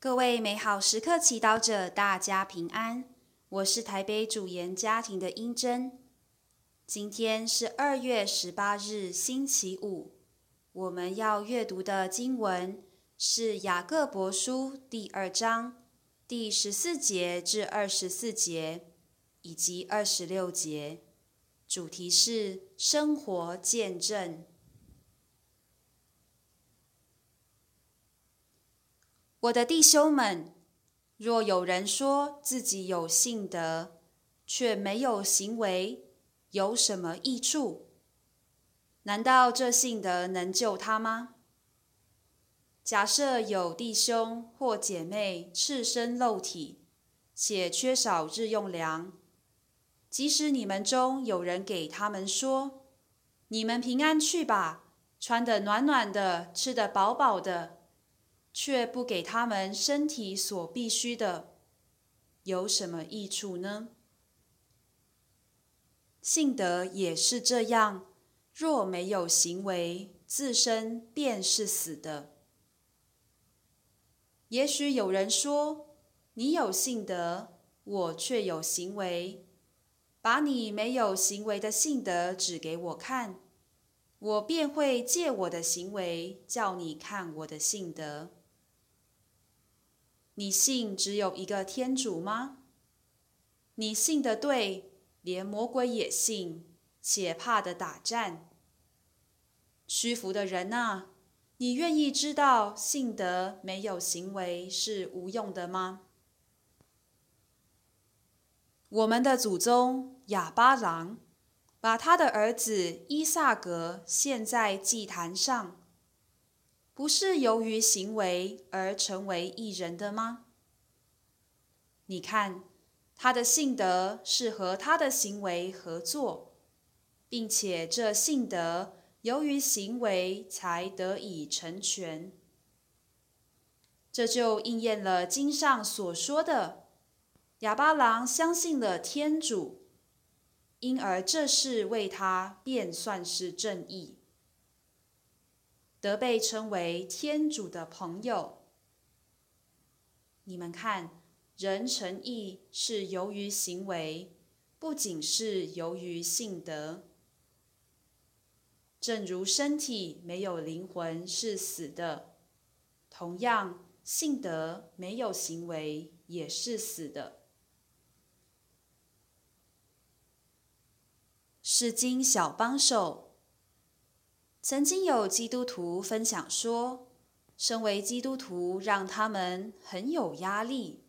各位美好时刻祈祷者，大家平安。我是台北主研家庭的英珍。今天是二月十八日，星期五。我们要阅读的经文是雅各伯书第二章第十四节至二十四节，以及二十六节。主题是生活见证。我的弟兄们，若有人说自己有信德，却没有行为，有什么益处？难道这信德能救他吗？假设有弟兄或姐妹赤身露体，且缺少日用粮，即使你们中有人给他们说：“你们平安去吧，穿得暖暖的，吃得饱饱的。”却不给他们身体所必须的，有什么益处呢？性德也是这样，若没有行为，自身便是死的。也许有人说：“你有性德，我却有行为，把你没有行为的性德指给我看，我便会借我的行为叫你看我的性德。”你信只有一个天主吗？你信的对，连魔鬼也信，且怕的打战。屈服的人啊，你愿意知道信德没有行为是无用的吗？我们的祖宗亚巴郎，把他的儿子伊萨格献在祭坛上。不是由于行为而成为艺人的吗？你看，他的性德是和他的行为合作，并且这性德由于行为才得以成全。这就应验了经上所说的：哑巴郎相信了天主，因而这事为他便算是正义。得被称为天主的朋友。你们看，人成义是由于行为，不仅是由于性德。正如身体没有灵魂是死的，同样性德没有行为也是死的。是经小帮手。曾经有基督徒分享说，身为基督徒让他们很有压力，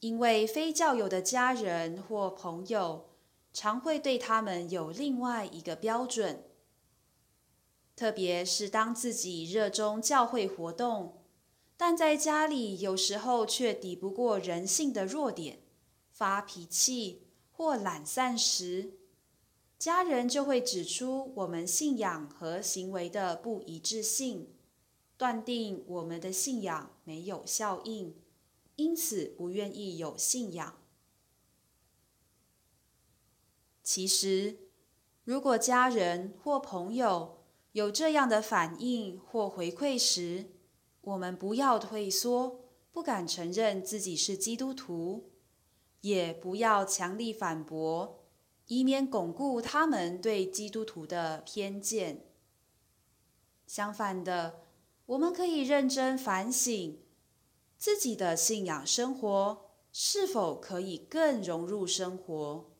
因为非教友的家人或朋友常会对他们有另外一个标准。特别是当自己热衷教会活动，但在家里有时候却抵不过人性的弱点，发脾气或懒散时。家人就会指出我们信仰和行为的不一致性，断定我们的信仰没有效应，因此不愿意有信仰。其实，如果家人或朋友有这样的反应或回馈时，我们不要退缩，不敢承认自己是基督徒，也不要强力反驳。以免巩固他们对基督徒的偏见。相反的，我们可以认真反省自己的信仰生活是否可以更融入生活，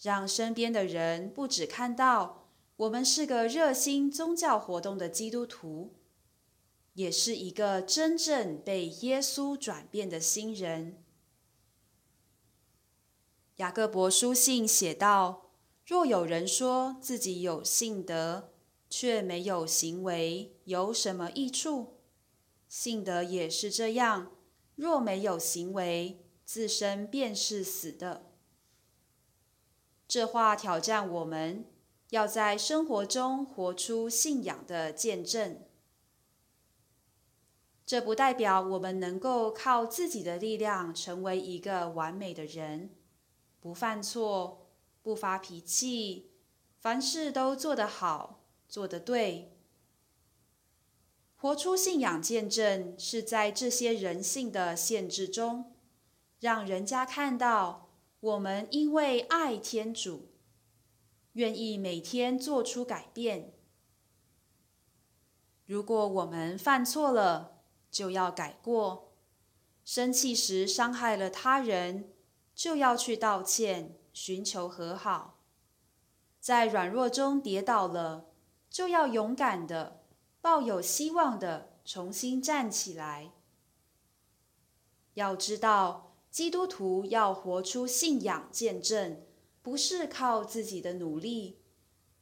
让身边的人不只看到我们是个热心宗教活动的基督徒，也是一个真正被耶稣转变的新人。雅各伯书信写道：“若有人说自己有信德，却没有行为，有什么益处？信德也是这样，若没有行为，自身便是死的。”这话挑战我们，要在生活中活出信仰的见证。这不代表我们能够靠自己的力量成为一个完美的人。不犯错，不发脾气，凡事都做得好，做得对。活出信仰见证，是在这些人性的限制中，让人家看到我们因为爱天主，愿意每天做出改变。如果我们犯错了，就要改过；生气时伤害了他人，就要去道歉，寻求和好；在软弱中跌倒了，就要勇敢的。抱有希望的重新站起来。要知道，基督徒要活出信仰见证，不是靠自己的努力，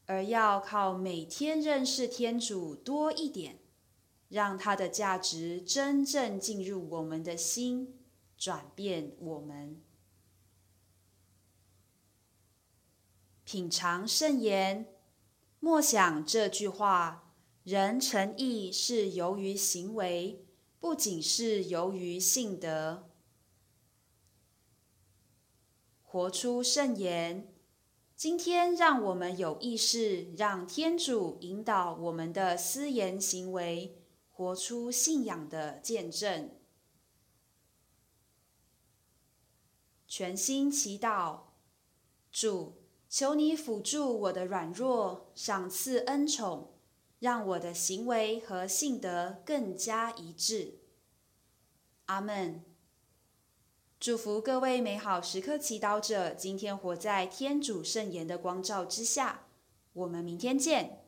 而要靠每天认识天主多一点，让他的价值真正进入我们的心，转变我们。品尝圣言，默想这句话。人诚意是由于行为，不仅是由于性德。活出圣言，今天让我们有意识，让天主引导我们的私言行为，活出信仰的见证。全心祈祷，主，求你辅助我的软弱，赏赐恩宠。让我的行为和性德更加一致。阿门。祝福各位美好时刻祈祷者，今天活在天主圣言的光照之下。我们明天见。